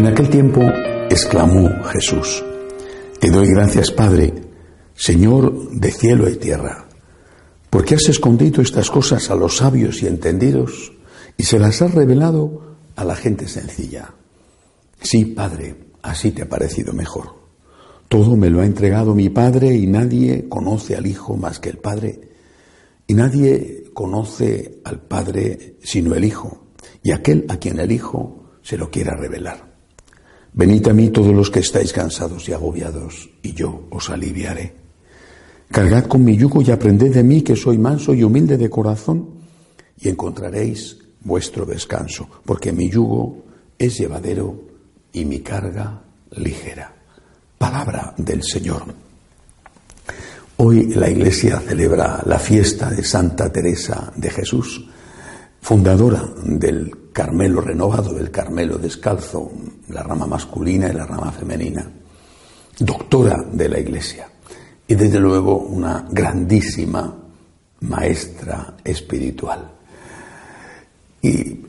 En aquel tiempo exclamó Jesús, Te doy gracias, Padre, Señor de cielo y tierra, porque has escondido estas cosas a los sabios y entendidos y se las has revelado a la gente sencilla. Sí, Padre, así te ha parecido mejor. Todo me lo ha entregado mi Padre y nadie conoce al Hijo más que el Padre y nadie conoce al Padre sino el Hijo y aquel a quien el Hijo se lo quiera revelar. Venid a mí todos los que estáis cansados y agobiados, y yo os aliviaré. Cargad con mi yugo y aprended de mí que soy manso y humilde de corazón, y encontraréis vuestro descanso, porque mi yugo es llevadero y mi carga ligera. Palabra del Señor. Hoy la Iglesia celebra la fiesta de Santa Teresa de Jesús, fundadora del Carmelo renovado, del Carmelo descalzo, la rama masculina y la rama femenina, doctora de la Iglesia y desde luego una grandísima maestra espiritual. Y eh,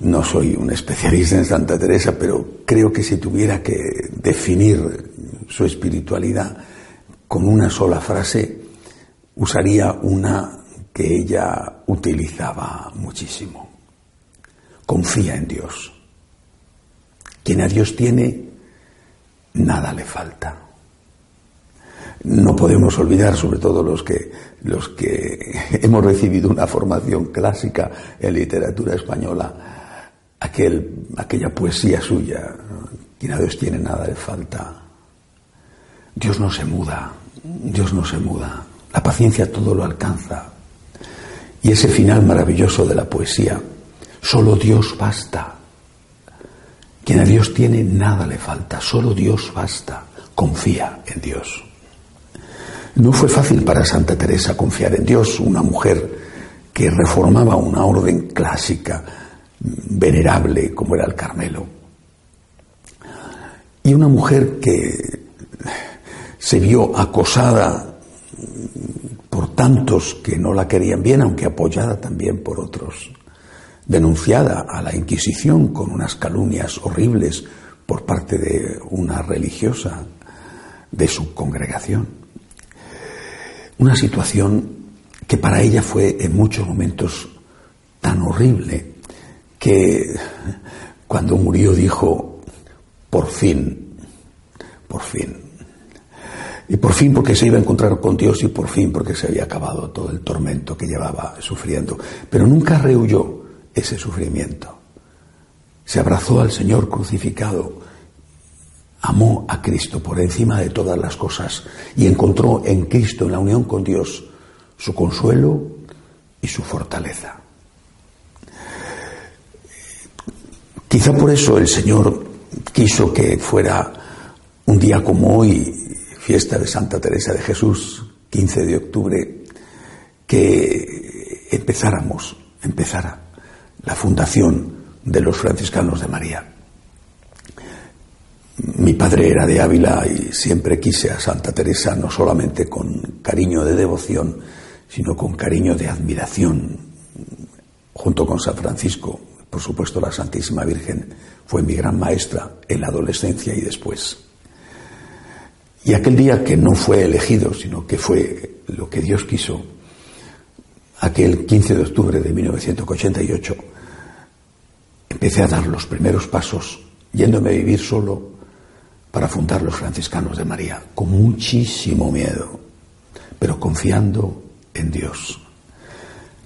no soy un especialista en Santa Teresa, pero creo que si tuviera que definir su espiritualidad con una sola frase, usaría una que ella utilizaba muchísimo. Confía en Dios. Quien a Dios tiene, nada le falta. No podemos olvidar, sobre todo los que, los que hemos recibido una formación clásica en literatura española, aquel, aquella poesía suya, quien a Dios tiene, nada le falta. Dios no se muda, Dios no se muda, la paciencia todo lo alcanza. Y ese final maravilloso de la poesía, solo Dios basta. Quien a Dios tiene, nada le falta, solo Dios basta. Confía en Dios. No fue fácil para Santa Teresa confiar en Dios, una mujer que reformaba una orden clásica, venerable como era el Carmelo. Y una mujer que se vio acosada por tantos que no la querían bien, aunque apoyada también por otros, denunciada a la Inquisición con unas calumnias horribles por parte de una religiosa de su congregación. Una situación que para ella fue en muchos momentos tan horrible que cuando murió dijo, por fin, por fin, y por fin porque se iba a encontrar con Dios y por fin porque se había acabado todo el tormento que llevaba sufriendo. Pero nunca rehuyó ese sufrimiento. Se abrazó al Señor crucificado, amó a Cristo por encima de todas las cosas y encontró en Cristo, en la unión con Dios, su consuelo y su fortaleza. Quizá por eso el Señor quiso que fuera un día como hoy fiesta de Santa Teresa de Jesús, 15 de octubre, que empezáramos, empezara la fundación de los franciscanos de María. Mi padre era de Ávila y siempre quise a Santa Teresa no solamente con cariño de devoción, sino con cariño de admiración, junto con San Francisco. Por supuesto, la Santísima Virgen fue mi gran maestra en la adolescencia y después. Y aquel día que no fue elegido, sino que fue lo que Dios quiso, aquel 15 de octubre de 1988, empecé a dar los primeros pasos, yéndome a vivir solo para fundar los franciscanos de María, con muchísimo miedo, pero confiando en Dios.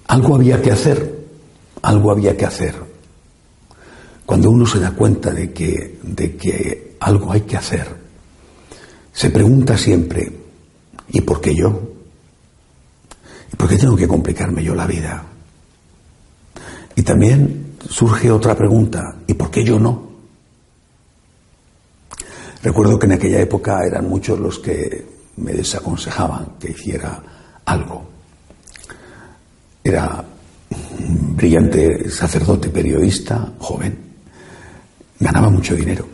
Algo había que hacer, algo había que hacer. Cuando uno se da cuenta de que, de que algo hay que hacer, se pregunta siempre, ¿y por qué yo? ¿Por qué tengo que complicarme yo la vida? Y también surge otra pregunta, ¿y por qué yo no? Recuerdo que en aquella época eran muchos los que me desaconsejaban que hiciera algo. Era un brillante sacerdote periodista, joven, ganaba mucho dinero.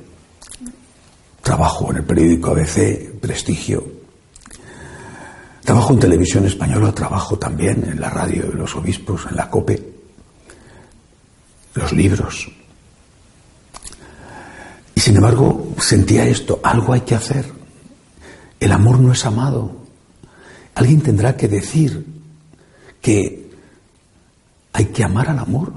Trabajo en el periódico ABC, prestigio. Trabajo en televisión española, trabajo también en la radio de los obispos, en la COPE. Los libros. Y sin embargo, sentía esto, algo hay que hacer. El amor no es amado. Alguien tendrá que decir que hay que amar al amor,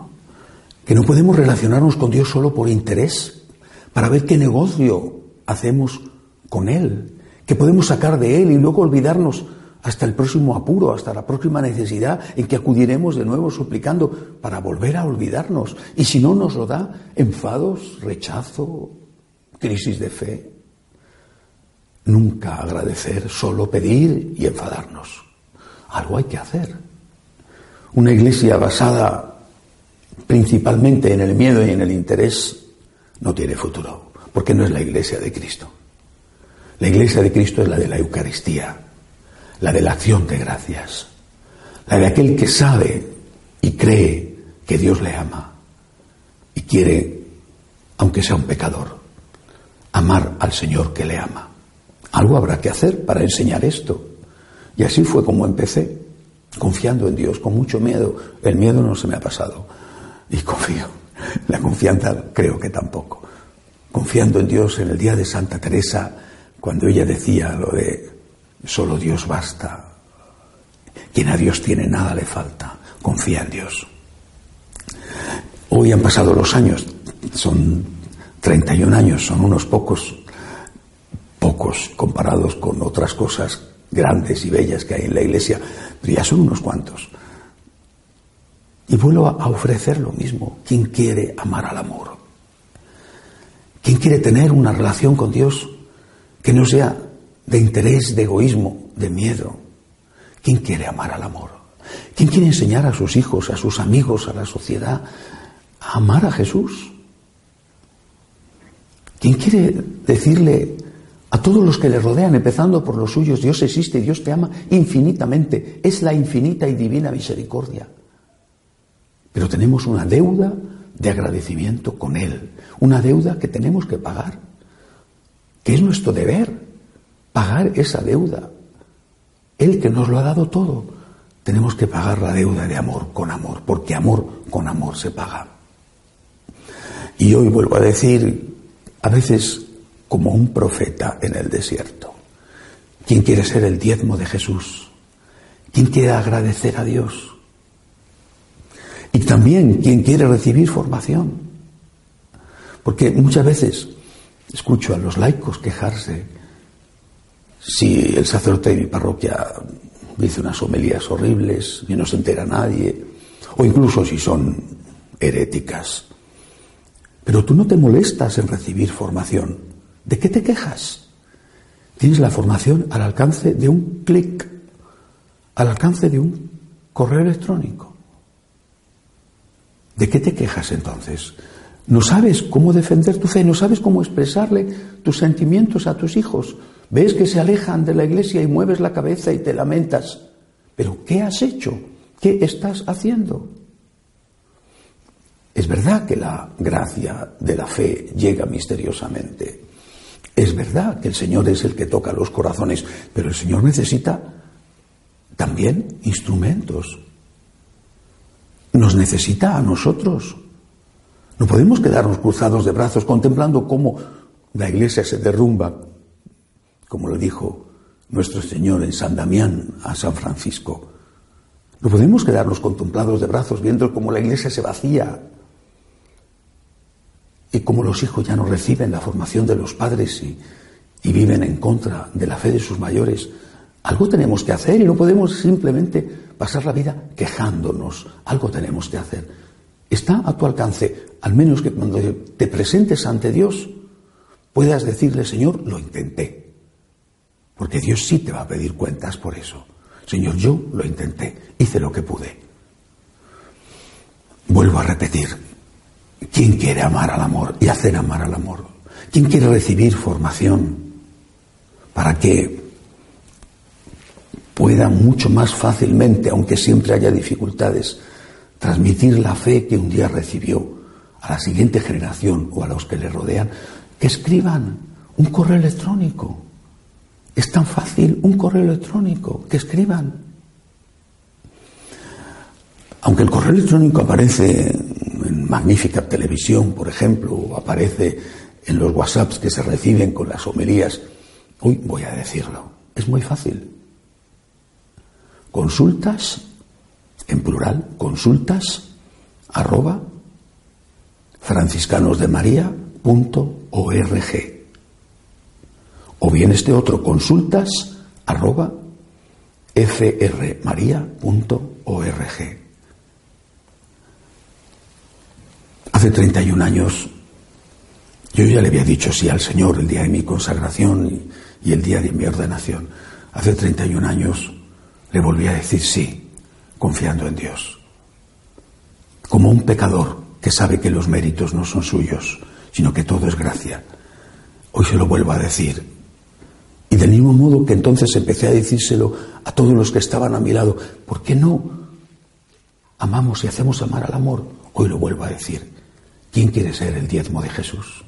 que no podemos relacionarnos con Dios solo por interés, para ver qué negocio hacemos con Él, que podemos sacar de Él y luego olvidarnos hasta el próximo apuro, hasta la próxima necesidad en que acudiremos de nuevo suplicando para volver a olvidarnos. Y si no nos lo da, enfados, rechazo, crisis de fe. Nunca agradecer, solo pedir y enfadarnos. Algo hay que hacer. Una iglesia basada principalmente en el miedo y en el interés no tiene futuro, porque no es la iglesia de Cristo. La iglesia de Cristo es la de la Eucaristía, la de la acción de gracias, la de aquel que sabe y cree que Dios le ama y quiere, aunque sea un pecador, amar al Señor que le ama. Algo habrá que hacer para enseñar esto. Y así fue como empecé, confiando en Dios, con mucho miedo. El miedo no se me ha pasado y confío. La confianza creo que tampoco. Confiando en Dios en el día de Santa Teresa, cuando ella decía lo de solo Dios basta, quien a Dios tiene nada le falta, confía en Dios. Hoy han pasado los años, son 31 años, son unos pocos, pocos comparados con otras cosas grandes y bellas que hay en la iglesia, pero ya son unos cuantos. Y vuelvo a ofrecer lo mismo. ¿Quién quiere amar al amor? ¿Quién quiere tener una relación con Dios que no sea de interés, de egoísmo, de miedo? ¿Quién quiere amar al amor? ¿Quién quiere enseñar a sus hijos, a sus amigos, a la sociedad a amar a Jesús? ¿Quién quiere decirle a todos los que le rodean, empezando por los suyos, Dios existe, Dios te ama infinitamente, es la infinita y divina misericordia? Pero tenemos una deuda de agradecimiento con Él, una deuda que tenemos que pagar, que es nuestro deber, pagar esa deuda. Él que nos lo ha dado todo, tenemos que pagar la deuda de amor con amor, porque amor con amor se paga. Y hoy vuelvo a decir, a veces como un profeta en el desierto, ¿quién quiere ser el diezmo de Jesús? ¿Quién quiere agradecer a Dios? Y también quien quiere recibir formación. Porque muchas veces escucho a los laicos quejarse si el sacerdote de mi parroquia dice unas homilías horribles y no se entera nadie, o incluso si son heréticas. Pero tú no te molestas en recibir formación. ¿De qué te quejas? Tienes la formación al alcance de un clic, al alcance de un correo electrónico. ¿De qué te quejas entonces? ¿No sabes cómo defender tu fe? ¿No sabes cómo expresarle tus sentimientos a tus hijos? Ves que se alejan de la iglesia y mueves la cabeza y te lamentas. Pero ¿qué has hecho? ¿Qué estás haciendo? Es verdad que la gracia de la fe llega misteriosamente. Es verdad que el Señor es el que toca los corazones, pero el Señor necesita también instrumentos nos necesita a nosotros. No podemos quedarnos cruzados de brazos contemplando cómo la iglesia se derrumba, como lo dijo nuestro Señor en San Damián a San Francisco. No podemos quedarnos contemplados de brazos viendo cómo la iglesia se vacía y cómo los hijos ya no reciben la formación de los padres y, viven en contra de la fe de sus mayores. Algo tenemos que hacer y no podemos simplemente pasar la vida quejándonos. Algo tenemos que hacer. Está a tu alcance, al menos que cuando te presentes ante Dios puedas decirle, Señor, lo intenté. Porque Dios sí te va a pedir cuentas por eso. Señor, yo lo intenté, hice lo que pude. Vuelvo a repetir, ¿quién quiere amar al amor y hacer amar al amor? ¿Quién quiere recibir formación para que pueda mucho más fácilmente, aunque siempre haya dificultades, transmitir la fe que un día recibió a la siguiente generación o a los que le rodean? Que escriban un correo electrónico. Es tan fácil un correo electrónico, que escriban. Aunque el correo electrónico aparece en magnífica televisión, por ejemplo, o aparece en los WhatsApps que se reciben con las homilías, hoy voy a decirlo, es muy fácil. Consultas, en plural, consultas, arroba, franciscanosdemaría.org. O bien este otro, consultas, arroba, frmaría.org. Hace 31 años yo ya le había dicho sí al Señor el día de mi consagración y, el día de mi ordenación. Hace 31 años le volví a decir sí, confiando en Dios. Como un pecador que sabe que los méritos no son suyos, sino que todo es gracia. Hoy se lo vuelvo a decir. Y del mismo modo que entonces empecé a decírselo a todos los que estaban a mi lado, ¿por qué no amamos y hacemos amar al amor? Hoy lo vuelvo a decir. ¿Quién quiere ser el diezmo de Jesús?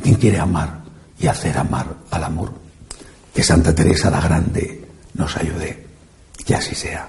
¿Quién quiere amar y hacer amar al amor? Que Santa Teresa la Grande nos ayude. Que así sea.